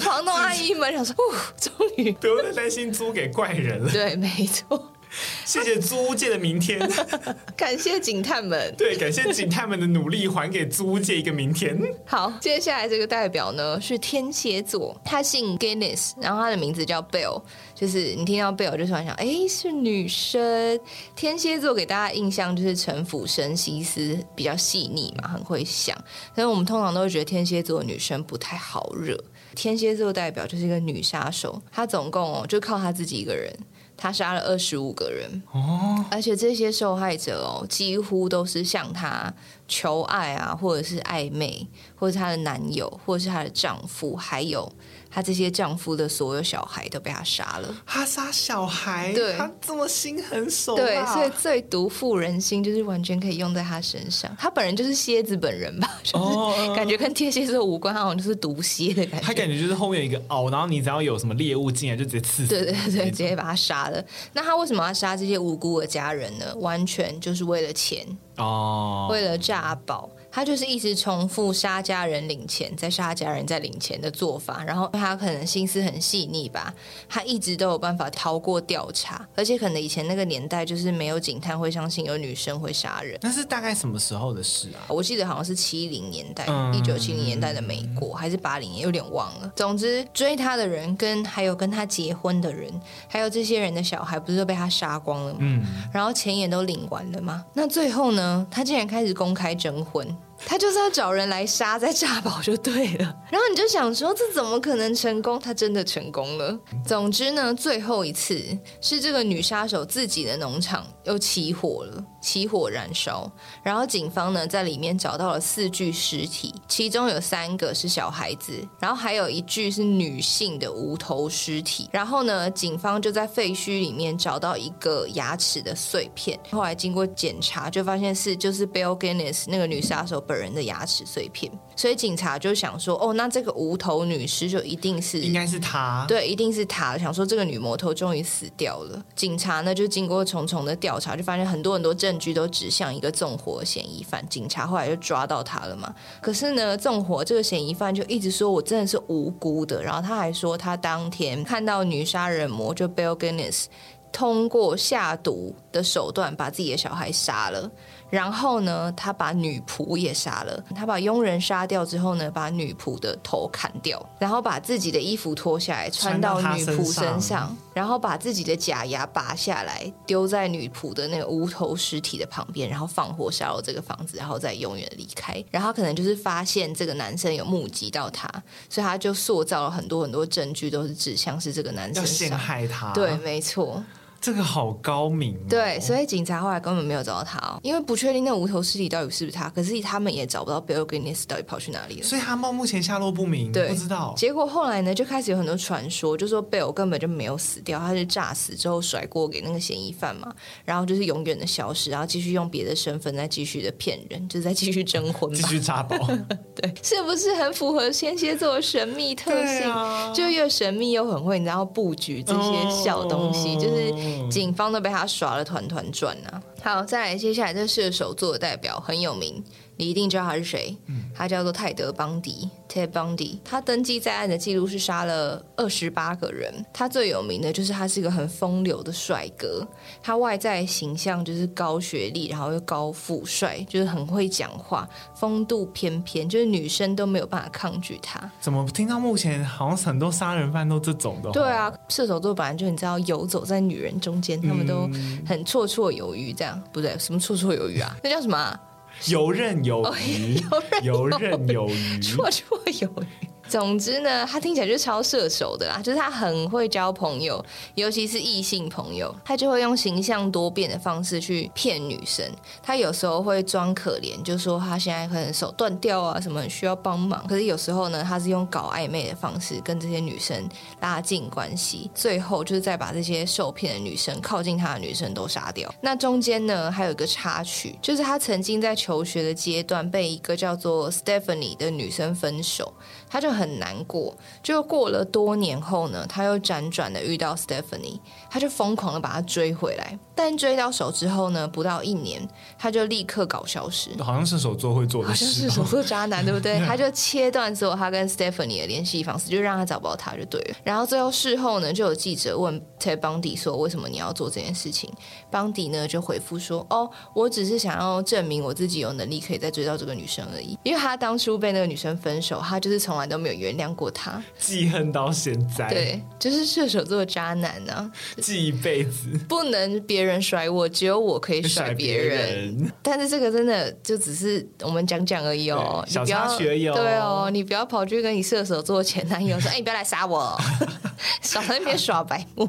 房东阿姨们想说，哦，终于不用再担心租给怪人了。对，没错。谢谢租屋界的明天，感谢警探们。对，感谢警探们的努力，还给租屋界一个明天。好，接下来这个代表呢是天蝎座，他姓 Guinness，然后他的名字叫 Bell，就是你听到 Bell 就突然想，哎，是女生。天蝎座给大家印象就是城府深、心思比较细腻嘛，很会想。但是我们通常都会觉得天蝎座的女生不太好惹。天蝎座代表就是一个女杀手，她总共哦就靠她自己一个人。他杀了二十五个人，哦，而且这些受害者哦，几乎都是向他求爱啊，或者是暧昧，或者是他的男友，或者是他的丈夫，还有。她这些丈夫的所有小孩都被她杀了。她杀小孩，对，她这么心狠手辣。对，所以最毒妇人心就是完全可以用在她身上。她本人就是蝎子本人吧，就是感觉跟天蝎座无关，好像就是毒蝎的感觉。她感觉就是后面有一个凹，然后你只要有什么猎物进来，就直接刺死。对对对，直接把她杀了。那她为什么要杀这些无辜的家人呢？完全就是为了钱哦，为了诈保。他就是一直重复杀家人领钱，再杀家人再领钱的做法，然后他可能心思很细腻吧，他一直都有办法逃过调查，而且可能以前那个年代就是没有警探会相信有女生会杀人。那是大概什么时候的事啊？我记得好像是七零年代，一九七零年代的美国，还是八零年，有点忘了。总之，追他的人跟还有跟他结婚的人，还有这些人的小孩，不是都被他杀光了吗？嗯，然后钱也都领完了吗？那最后呢？他竟然开始公开征婚。他就是要找人来杀，再炸宝就对了。然后你就想说，这怎么可能成功？他真的成功了。总之呢，最后一次是这个女杀手自己的农场又起火了。起火燃烧，然后警方呢在里面找到了四具尸体，其中有三个是小孩子，然后还有一具是女性的无头尸体。然后呢，警方就在废墟里面找到一个牙齿的碎片，后来经过检查就发现是就是 Belle Gunness 那个女杀手本人的牙齿碎片，所以警察就想说，哦，那这个无头女尸就一定是应该是她，对，一定是她。想说这个女魔头终于死掉了。警察呢就经过重重的调查，就发现很多很多证据都指向一个纵火嫌疑犯，警察后来就抓到他了嘛。可是呢，纵火这个嫌疑犯就一直说我真的是无辜的，然后他还说他当天看到女杀人魔就 Belle Gunness 通过下毒的手段把自己的小孩杀了。然后呢，他把女仆也杀了。他把佣人杀掉之后呢，把女仆的头砍掉，然后把自己的衣服脱下来穿到女仆身上，身上然后把自己的假牙拔下来丢在女仆的那个无头尸体的旁边，然后放火烧了这个房子，然后再永远离开。然后可能就是发现这个男生有目击到他，所以他就塑造了很多很多证据，都是指向是这个男生要陷害他。对，没错。这个好高明哦，对，所以警察后来根本没有找到他。哦，因为不确定那无头尸体到底是不是他，可是他们也找不到 Belle Gunness 到底跑去哪里了，所以他们目前下落不明，对，不知道。结果后来呢，就开始有很多传说，就说 Belle 根本就没有死掉，他是炸死之后甩锅给那个嫌疑犯嘛，然后就是永远的消失，然后继续用别的身份再继续的骗人，就是再继续征婚，继续诈保，对，是不是很符合天蝎座的神秘特性？啊、就又神秘又很会，你知道布局这些小东西，哦、就是警方都被。他耍了团团转啊！好，再来，接下来这射手座的代表很有名。你一定知道他是谁？他叫做泰德·邦迪 （Ted Bundy）。他登记在案的记录是杀了二十八个人。他最有名的就是他是一个很风流的帅哥。他外在形象就是高学历，然后又高富帅，就是很会讲话，风度翩翩，就是女生都没有办法抗拒他。怎么听到目前好像很多杀人犯都这种的？对啊，射手座本来就你知道游走在女人中间，他们都很绰绰有余。这样不对，什么绰绰有余啊？那叫什么啊？游刃有余，游刃有余，绰绰有余。总之呢，他听起来就是超射手的啦，就是他很会交朋友，尤其是异性朋友，他就会用形象多变的方式去骗女生。他有时候会装可怜，就说他现在可能手断掉啊，什么需要帮忙。可是有时候呢，他是用搞暧昧的方式跟这些女生拉近关系，最后就是再把这些受骗的女生靠近他的女生都杀掉。那中间呢，还有一个插曲，就是他曾经在求学的阶段被一个叫做 Stephanie 的女生分手。他就很难过，就过了多年后呢，他又辗转的遇到 Stephanie，他就疯狂的把她追回来，但追到手之后呢，不到一年，他就立刻搞消失，好像射手座会做的事，好像是射手座渣男，对不对？他就切断所有他跟 Stephanie 的联系方式，就让他找不到他就对了。然后最后事后呢，就有记者问 Ted Bundy 说，为什么你要做这件事情？Bundy 呢就回复说，哦，我只是想要证明我自己有能力可以再追到这个女生而已，因为他当初被那个女生分手，他就是从来都没有原谅过她，记恨到现在。对，就是射手座渣男呢、啊，记一辈子。不能别人甩我，只有我可以 甩别人，人。但是这个真的就只是我们讲讲而已哦，小插曲有。对哦，你不要跑去跟你射手座前男友说：“哎，你不要来杀我，少在那边耍白目。”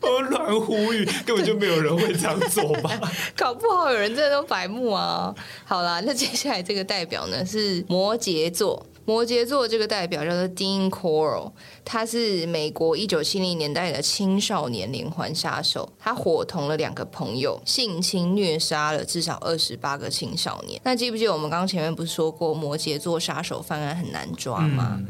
我乱呼吁，根本就没有人会这样做吧？搞不好有人真的都白目啊！好啦，那接下来这个代表呢是摩羯座。摩羯座这个代表叫做 Dean Corll，他是美国一九七零年代的青少年连环杀手，他伙同了两个朋友性侵虐杀了至少二十八个青少年。那记不记得我们刚前面不是说过摩羯座杀手犯案很难抓吗？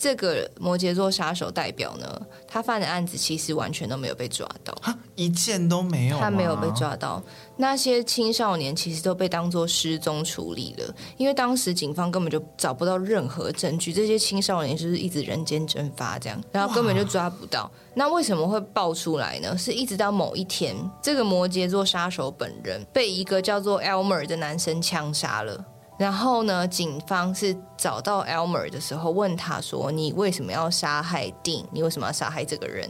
这个摩羯座杀手代表呢，他犯的案子其实完全都没有被抓到，一件都没有，他没有被抓到。那些青少年其实都被当作失踪处理了，因为当时警方根本就找不到任何证据，这些青少年就是一直人间蒸发这样，然后根本就抓不到。那为什么会爆出来呢？是一直到某一天，这个摩羯座杀手本人被一个叫做 Elmer 的男生枪杀了。然后呢，警方是找到 Elmer 的时候，问他说：“你为什么要杀害 Dean？你为什么要杀害这个人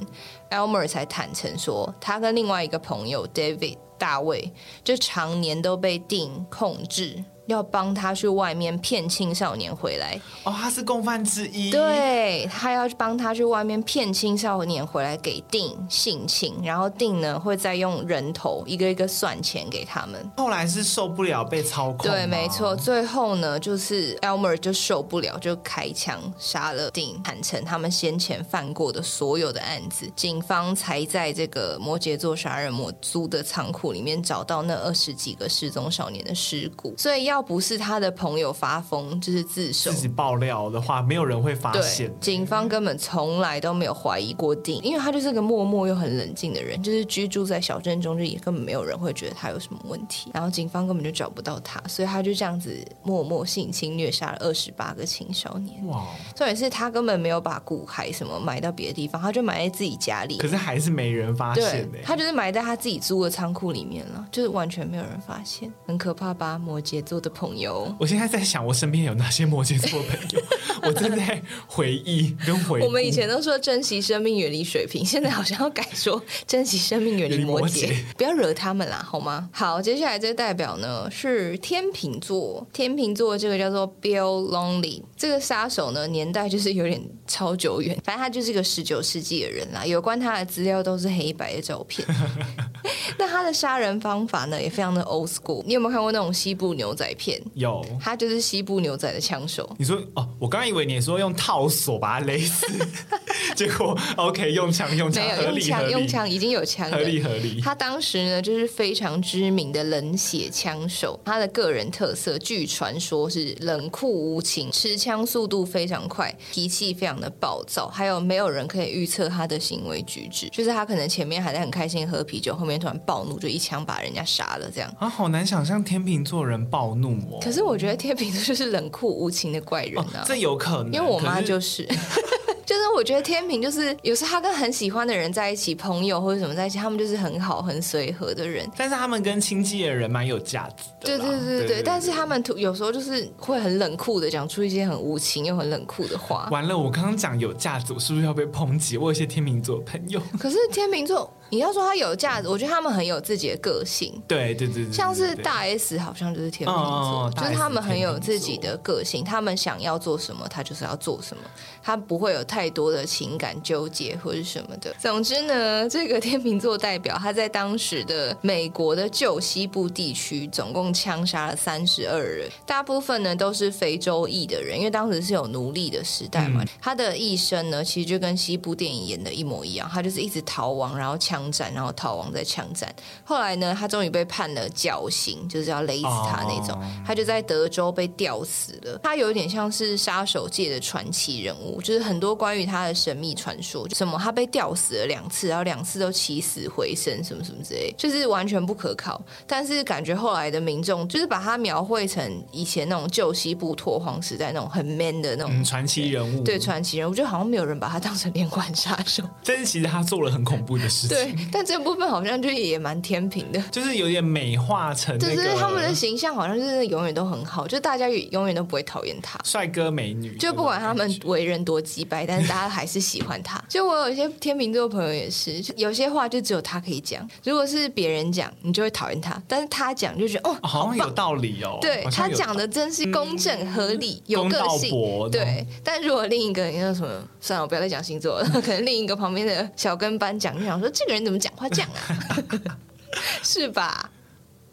？”Elmer 才坦诚说，他跟另外一个朋友 David 大卫，就常年都被 Dean 控制。要帮他去外面骗青少年回来哦，他是共犯之一。对，他要帮他去外面骗青少年回来给定性侵，然后定呢会再用人头一个一个算钱给他们。后来是受不了被操控，对，没错。最后呢，就是 Elmer 就受不了，就开枪杀了定，坦诚他们先前犯过的所有的案子。警方才在这个摩羯座杀人魔租的仓库里面找到那二十几个失踪少年的尸骨，所以要。不是他的朋友发疯，就是自首。自己爆料的话，没有人会发现。警方根本从来都没有怀疑过定，因为他就是个默默又很冷静的人，就是居住在小镇中，就也根本没有人会觉得他有什么问题。然后警方根本就找不到他，所以他就这样子默默性侵虐杀了二十八个青少年。哇！重点是他根本没有把骨骸什么埋到别的地方，他就埋在自己家里。可是还是没人发现。他就是埋在他自己租的仓库里面了，就是完全没有人发现，很可怕吧？摩羯座的。朋友，我现在在想，我身边有哪些摩羯座的朋友？我正在回忆跟回忆。我们以前都说珍惜生命，远离水瓶，现在好像要改说珍惜生命，远离摩羯。不要惹他们啦，好吗？好，接下来这代表呢是天秤座，天秤座这个叫做 Bill Longley，这个杀手呢年代就是有点超久远，反正他就是一个十九世纪的人啦。有关他的资料都是黑白的照片。那他的杀人方法呢也非常的 old school。你有没有看过那种西部牛仔片？有，他就是西部牛仔的枪手。你说哦，我刚以为你说用套索把他勒死，结果 OK 用枪用枪，没有用枪用枪已经有枪，合理合理。他当时呢就是非常知名的冷血枪手，他的个人特色据传说是冷酷无情，持枪速度非常快，脾气非常的暴躁，还有没有人可以预测他的行为举止，就是他可能前面还在很开心喝啤酒，后面突然暴怒就一枪把人家杀了这样啊，好难想象天秤座人暴怒。可是我觉得天秤座就是冷酷无情的怪人啊，哦、这有可能，因为我妈就是，是 就是我觉得天平就是有时候他跟很喜欢的人在一起，朋友或者什么在一起，他们就是很好很随和的人，但是他们跟亲近的人蛮有价值的，对对对对，对，对，对，但是他们有时候就是会很冷酷的讲出一些很无情又很冷酷的话。完了，我刚刚讲有价值，我是不是要被抨击？我有些天秤座朋友，可是天秤座。你要说他有价值，我觉得他们很有自己的个性。对对对对，像是大 S 好像就是天秤座，哦、就是他们很有自己的个性，他们想要做什么，他就是要做什么，他不会有太多的情感纠结或者什么的。总之呢，这个天秤座代表他在当时的美国的旧西部地区，总共枪杀了三十二人，大部分呢都是非洲裔的人，因为当时是有奴隶的时代嘛。嗯、他的一生呢，其实就跟西部电影演的一模一样，他就是一直逃亡，然后枪战，然后逃亡在枪战。后来呢，他终于被判了绞刑，就是要勒死他那种。哦、他就在德州被吊死了。他有点像是杀手界的传奇人物，就是很多关于他的神秘传说，什么他被吊死了两次，然后两次都起死回生，什么什么之类，就是完全不可靠。但是感觉后来的民众就是把他描绘成以前那种旧西部拓荒时代那种很 man 的那种传、嗯、奇人物。对，传奇人物，就好像没有人把他当成连环杀手。但是其实他做了很恐怖的事情。对，但这部分好像就也蛮天平的，就是有点美化成、那个。就是他们的形象好像就是永远都很好，就大家永远都不会讨厌他。帅哥美女，就不管他们为人多机掰，但是大家还是喜欢他。就我有一些天秤座朋友也是，有些话就只有他可以讲。如果是别人讲，你就会讨厌他，但是他讲就觉得哦，好像有道理哦。对，他讲的真是公正合理，嗯、有个性。对，但如果另一个人说什么，算了，我不要再讲星座了。可能另一个旁边的小跟班讲，就想说这个人怎么讲话这样啊？是吧？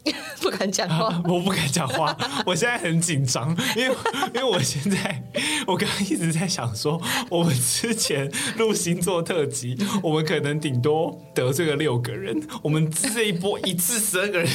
不敢讲话、啊，我不敢讲话。我现在很紧张，因为因为我现在我刚刚一直在想说，我们之前录星座特辑，我们可能顶多得罪了六个人，我们这一波一次十二个人，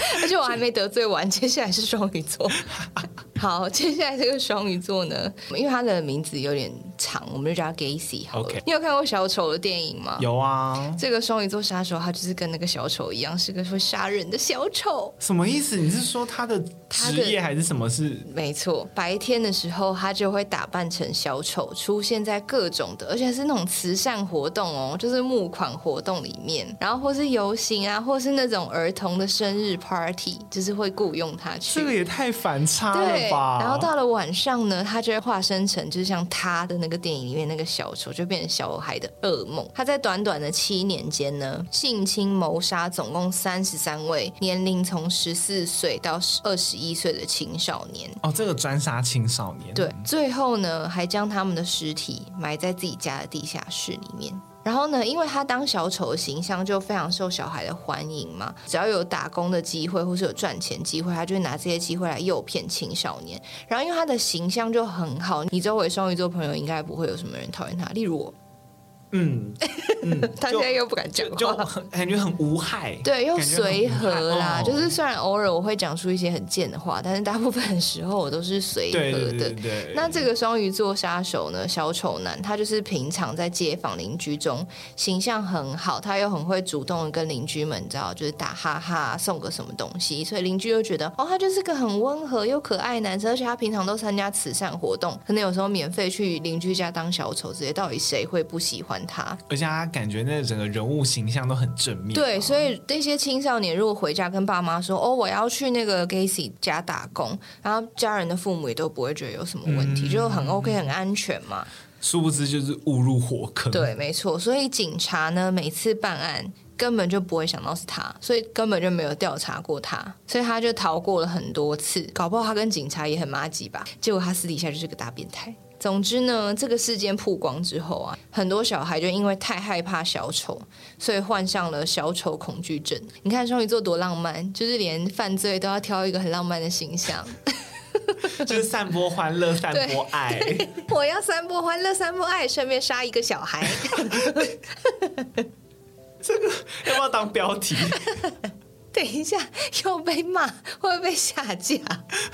而且我还没得罪完，接下来是双鱼座。好，接下来这个双鱼座呢，因为他的名字有点长，我们就叫他 Gacy。好，Okay. 你有看过小丑的电影吗？有啊。这个双鱼座杀手，他就是跟那个小丑一样，是个会杀人的小丑。什么意思？你是说他的职业还是什么是？没错，白天的时候他就会打扮成小丑，出现在各种的，而且是那种慈善活动哦，就是募款活动里面，然后或是游行啊，或是那种儿童的生日 party，就是会雇佣他去。这个也太反差了吧。然后到了晚上呢，他就会化身成，就是像他的那个电影里面那个小丑，就变成小孩的噩梦。他在短短的七年间呢，性侵谋杀总共三十三位，年龄从十四岁到二十一岁的青少年。哦，这个专杀青少年。对，最后呢，还将他们的尸体埋在自己家的地下室里面。然后呢，因为他当小丑的形象就非常受小孩的欢迎嘛，只要有打工的机会或是有赚钱机会，他就会拿这些机会来诱骗青少年。然后因为他的形象就很好，你周围双鱼座朋友应该不会有什么人讨厌他，例如我。嗯，嗯他现在又不敢讲话，就感觉很无害，对，又随和啦。哦、就是虽然偶尔我会讲出一些很贱的话，但是大部分的时候我都是随和的。对对对对，那这个双鱼座杀手呢，小丑男，他就是平常在街坊邻居中形象很好，他又很会主动的跟邻居们，你知道，就是打哈哈，送个什么东西，所以邻居又觉得哦，他就是个很温和又可爱男生，而且他平常都参加慈善活动，可能有时候免费去邻居家当小丑这些，到底谁会不喜欢？他，而且他感觉那整个人物形象都很正面。对，所以那些青少年如果回家跟爸妈说：“哦，我要去那个 Gacy 家打工”，然后家人的父母也都不会觉得有什么问题，嗯、就很 OK，很安全嘛。殊不知就是误入火坑。对，没错。所以警察呢，每次办案根本就不会想到是他，所以根本就没有调查过他，所以他就逃过了很多次。搞不好他跟警察也很麻吉吧？结果他私底下就是个大变态。总之呢，这个事件曝光之后啊，很多小孩就因为太害怕小丑，所以患上了小丑恐惧症。你看双鱼座多浪漫，就是连犯罪都要挑一个很浪漫的形象，就是 散播欢乐、散播爱。我要散播欢乐、散播爱，顺便杀一个小孩。这个要不要当标题？等一下 又被骂，会被下架？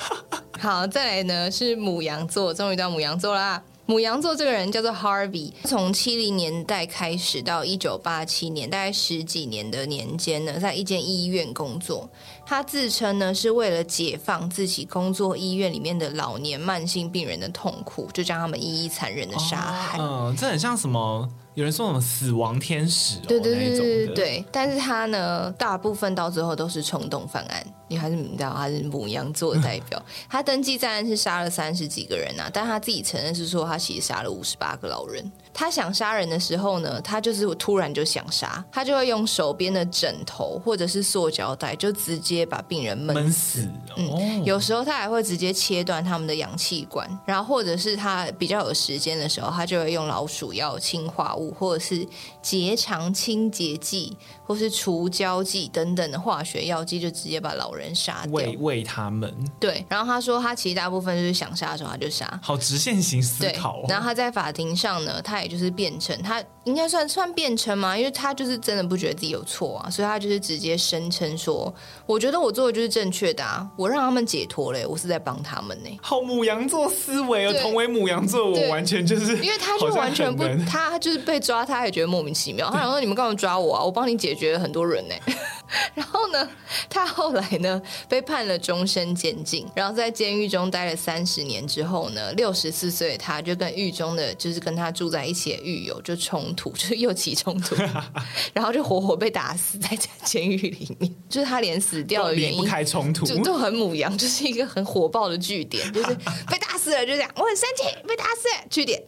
好，再来呢是母羊座，终于到母羊座啦。母羊座这个人叫做 Harvey，从七零年代开始到一九八七年，大概十几年的年间呢，在一间医院工作。他自称呢是为了解放自己工作医院里面的老年慢性病人的痛苦，就将他们一一残忍的杀害。嗯、哦呃，这很像什么？有人说什么死亡天使、哦，对对对对对，但是他呢，大部分到最后都是冲动犯案。你还是你知道他是母羊座的代表，他登记在案是杀了三十几个人啊，但他自己承认是说他其实杀了五十八个老人。他想杀人的时候呢，他就是突然就想杀，他就会用手边的枕头或者是塑胶袋，就直接把病人闷死。闷死。嗯，有时候他还会直接切断他们的氧气管，然后或者是他比较有时间的时候，他就会用老鼠药、氰化物或者是结肠清洁剂或是除胶剂等等的化学药剂，就直接把老人杀掉。喂喂他们。对，然后他说他其实大部分就是想杀的时候他就杀。好直线型思考哦。对，然后他在法庭上呢，他也。就是辩称，他应该算算辩称吗？因为他就是真的不觉得自己有错啊，所以他就是直接声称说：“我觉得我做的就是正确的啊，我让他们解脱了，我是在帮他们呢。”好母羊座思维哦，同为母羊座，我完全就是因为他就完全不，他就是被抓，他也觉得莫名其妙。他想说：“你们干嘛抓我啊？我帮你解决了很多人呢。”然后呢，他后来呢被判了终身监禁，然后在监狱中待了三十年之后呢，六十四岁他就跟狱中的就是跟他住在一起的狱友就冲突，就是又起冲突，然后就活活被打死在监狱里面。就是他连死掉的原因，离不开冲突，就都很母羊，就是一个很火爆的据点，就是 被打死了就这样，我很生气，被打死了据点。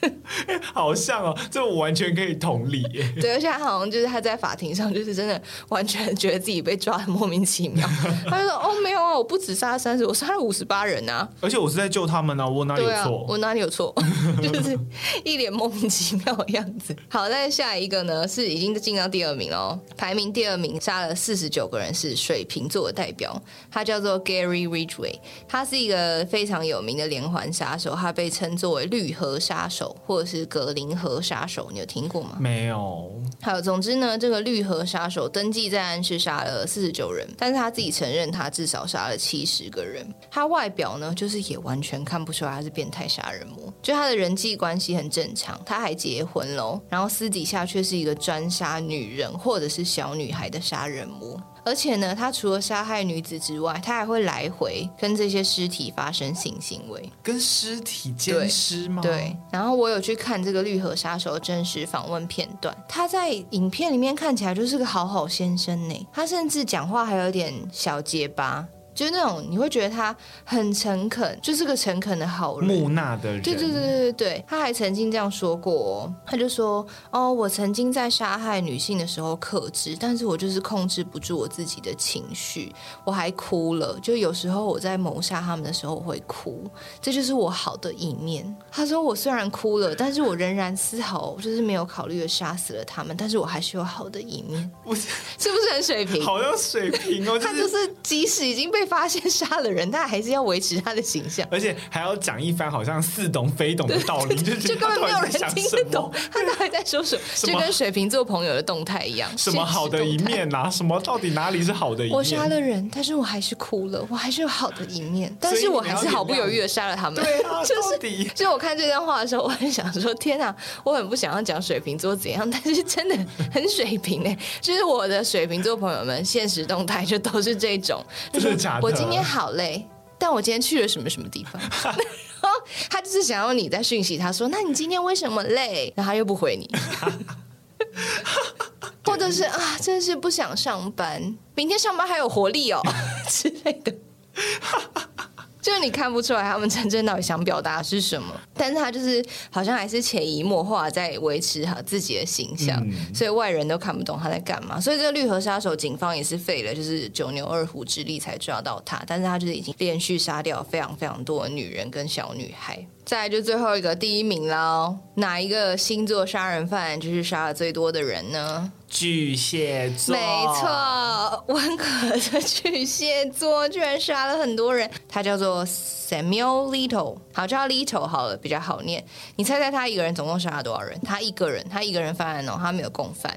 好像哦，这我完全可以同理。对，而且他好像就是他在法庭上，就是真的完全觉得自己被抓的莫名其妙。他就说：“哦，没有啊，我不止杀了三十，我杀了五十八人啊！而且我是在救他们啊，我哪里有错？啊、我哪里有错？就是一脸莫名其妙的样子。好，那下一个呢，是已经进到第二名了，排名第二名杀了四十九个人，是水瓶座的代表，他叫做 Gary Ridgway，他是一个非常有名的连环杀手，他被称作为绿河杀手。或者是格林河杀手，你有听过吗？没有。好，总之呢，这个绿河杀手登记在案是杀了四十九人，但是他自己承认他至少杀了七十个人。他外表呢，就是也完全看不出来他是变态杀人魔，就他的人际关系很正常，他还结婚喽，然后私底下却是一个专杀女人或者是小女孩的杀人魔。而且呢，他除了杀害女子之外，他还会来回跟这些尸体发生性行为，跟尸体奸尸吗？对。然后我有去看这个绿河杀手的真实访问片段，他在影片里面看起来就是个好好先生呢，他甚至讲话还有点小结巴。就是那种你会觉得他很诚恳，就是个诚恳的好人，木讷的人。对对对对对，他还曾经这样说过哦，他就说：“哦，我曾经在杀害女性的时候克制，但是我就是控制不住我自己的情绪，我还哭了。就有时候我在谋杀他们的时候我会哭，这就是我好的一面。”他说：“我虽然哭了，但是我仍然丝毫就是没有考虑的杀死了他们，但是我还是有好的一面。”不是，是不是很水平？好像水平哦，他就是即使已经被。发现杀了人，他还是要维持他的形象，而且还要讲一番好像似懂非懂的道理，就就根本没有人听得懂他到底在说什么，就跟水瓶座朋友的动态一样。什么好的一面啊？什么到底哪里是好的一面？我杀了人，但是我还是哭了，我还是有好的一面，但是我还是毫不犹豫的杀了他们。对啊，就是底就我看这段话的时候，我很想说：天啊，我很不想要讲水瓶座怎样，但是真的很水平哎，就是我的水瓶座朋友们现实动态就都是这种，就是假的。我今天好。累，但我今天去了什么什么地方？然后他就是想要你在讯息，他说：“那你今天为什么累？”然后他又不回你，或者是啊，真是不想上班，明天上班还有活力哦之类的。就是你看不出来他们真正到底想表达是什么，但是他就是好像还是潜移默化在维持好自己的形象，嗯，所以外人都看不懂他在干嘛。所以这个绿河杀手，警方也是费了就是九牛二虎之力才抓到他，但是他就是已经连续杀掉非常非常多的女人跟小女孩。再来就最后一个第一名喽，哪一个星座杀人犯就是杀了最多的人呢？巨蟹座，没错，温和的巨蟹座居然杀了很多人。他叫做 Samuel Little，好叫他 Little 好了，比较好念。你猜猜他一个人总共杀了多少人？他一个人，他一个人犯案哦，他没有共犯。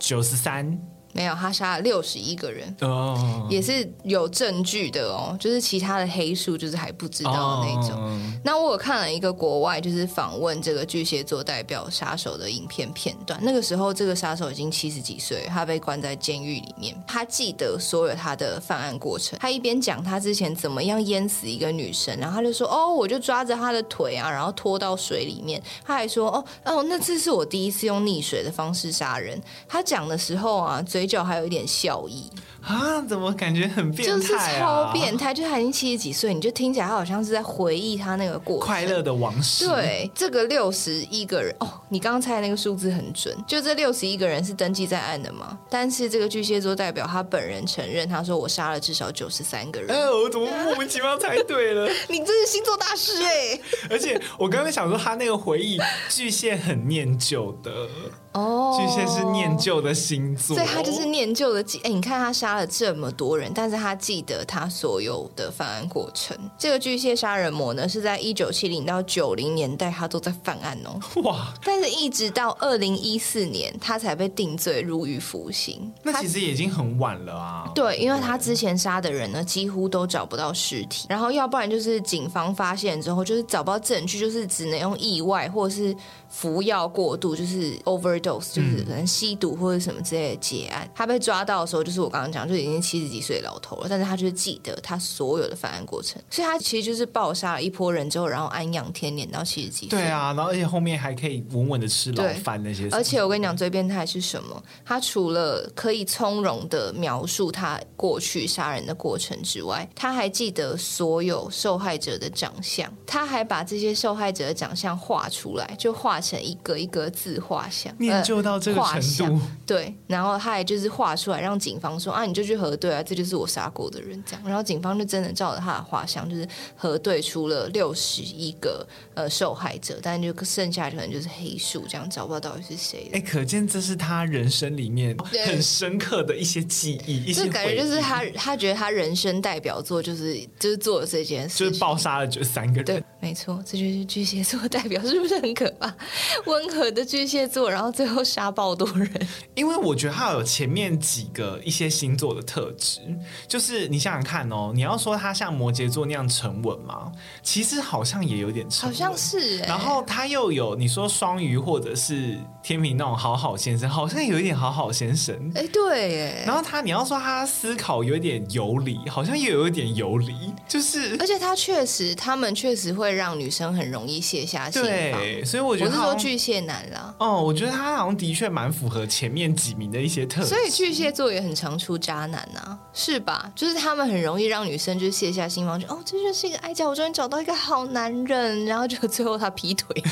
九十三。没有，他杀了六十一个人。哦，也是有证据的哦，就是其他的黑数就是还不知道的那种。哦、那我有看了一个国外就是访问这个巨蟹座代表杀手的影片片段，那个时候这个杀手已经七十几岁，他被关在监狱里面，他记得所有他的犯案过程，他一边讲他之前怎么样淹死一个女生，然后他就说哦，我就抓着他的腿啊，然后拖到水里面，他还说哦哦，那次是我第一次用溺水的方式杀人。他讲的时候啊，嘴角还有一点笑意。啊，怎么感觉很变态啊？就是超变态，就他已经七十几岁，你就听起来他好像是在回忆他那个过快乐的往事。对，这个六十一个人哦，你刚刚猜的那个数字很准，就这六十一个人是登记在案的吗？但是这个巨蟹座代表他本人承认，他说我杀了至少九十三个人。哎，我怎么莫名其妙猜对了？你真是星座大师哎！而且我刚刚想说，他那个回忆，巨蟹很念旧的。哦，巨蟹是念旧的星座，所以他就是念旧的记。哎，你看他杀了这么多人，但是他记得他所有的犯案过程。这个巨蟹杀人魔呢，是在一九七零到九零年代，他都在犯案哦。哇！但是一直到二零一四年，他才被定罪入狱服刑。那其实已经很晚了啊。对，因为他之前杀的人呢，几乎都找不到尸体，然后要不然就是警方发现之后，就是找不到证据，就是只能用意外或者是。服药过度就是 overdose，就是可能吸毒或者什么之类的结案。嗯、他被抓到的时候，就是我刚刚讲，就已经七十几岁老头了。但是他就是记得他所有的犯案过程，所以他其实就是暴杀了一波人之后，然后安养天年到七十几岁。对啊，然后而且后面还可以稳稳的吃牢饭那些。而且我跟你讲，最变态是什么？他除了可以从容的描述他过去杀人的过程之外，他还记得所有受害者的长相，他还把这些受害者的长相画出来，就画。成一个一个字画像，念旧到这个程度，呃，对，然后他也就是画出来，让警方说啊，你就去核对啊，这就是我杀过的人，这样，然后警方就真的照着他的画像，就是核对出了六十一个呃受害者，但就剩下可能就是黑数，这样找不到到底是谁。哎，可见这是他人生里面很深刻的一些记忆，一些感觉就是他他觉得他人生代表作就是就是做了这件事，就是暴杀了就三个人，对，没错，这就是巨蟹座代表，是不是很可怕？温和的巨蟹座，然后最后杀爆多人。因为我觉得他有前面几个一些星座的特质，就是你想想看哦，你要说他像摩羯座那样沉稳吗？其实好像也有点沉稳，好像是。然后他又有你说双鱼或者是天平那种好好先生，好像有一点好好先生。哎，对，哎。然后他你要说他思考有一点有理，好像又有一点有理，就是。而且他确实，他们确实会让女生很容易卸下心防。对，所以我觉得说巨蟹男啦哦，我觉得他好像的确蛮符合前面几名的一些特质，所以巨蟹座也很常出渣男呐、啊，是吧？就是他们很容易让女生就卸下心防，就哦，这就是一个爱家，我终于找到一个好男人，然后就最后他劈腿。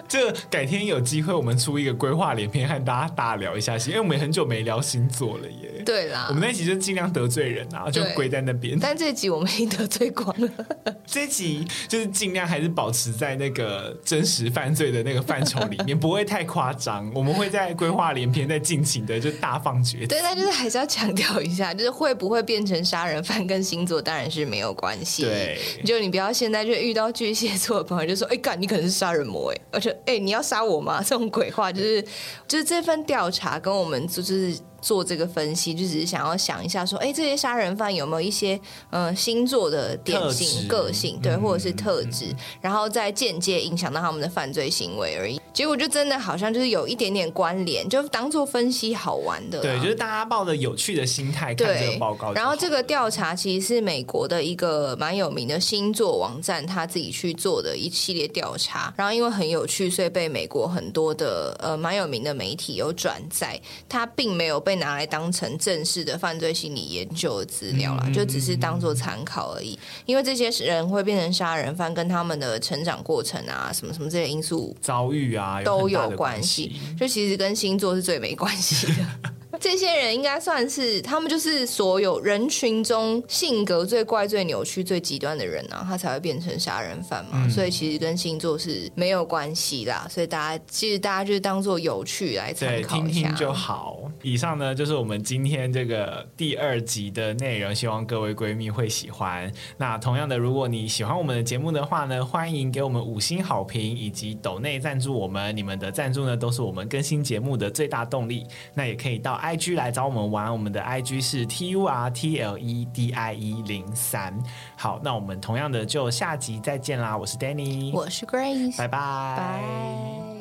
这改天有机会，我们出一个规划连篇，和大家大聊一下星，因为我们很久没聊星座了耶。对啦，我们那一集就尽量得罪人啊，就归在那边。但这集我们已经得罪光了。这集就是尽量还是保持在那个真实犯罪的那个范畴里面，不会太夸张。我们会在规划连篇再尽情的就大放厥词。对，但就是还是要强调一下，就是会不会变成杀人犯跟星座当然是没有关系。对，就你不要现在就遇到巨蟹座的朋友就说，哎，干，你可能是杀人魔哎，而且。哎、你要杀我吗？这种鬼话，就是就是这份调查跟我们就是。做这个分析，就只是想要想一下，说，哎，这些杀人犯有没有一些呃星座的典型个性，对，或者是特质，然后再间接影响到他们的犯罪行为而已。结果就真的好像就是有一点点关联，就当做分析好玩的。对，就是大家抱着有趣的心态看这个报告。然后这个调查其实是美国的一个蛮有名的星座网站他自己去做的一系列调查，然后因为很有趣，所以被美国很多的呃蛮有名的媒体有转载。他并没有。被拿来当成正式的犯罪心理研究的资料啦，就只是当做参考而已。因为这些人会变成杀人犯，跟他们的成长过程啊，什么什么这些因素遭遇啊，都有关系。就其实跟星座是最没关系的。这些人应该算是他们就是所有人群中性格最怪、最扭曲、最极端的人啊，他才会变成杀人犯嘛。嗯、所以其实跟星座是没有关系啦。所以大家其实大家就当做有趣来参考一下，听听就好。以上呢就是我们今天这个第二集的内容，希望各位闺蜜会喜欢。那同样的，如果你喜欢我们的节目的话呢，欢迎给我们五星好评以及抖内赞助我们。你们的赞助呢，都是我们更新节目的最大动力。那也可以到 IG 来找我们玩，我们的 IG 是 T U R T L E D I E 零三。好，那我们同样的就下集再见啦！我是 Danny，我是 Grace，拜拜。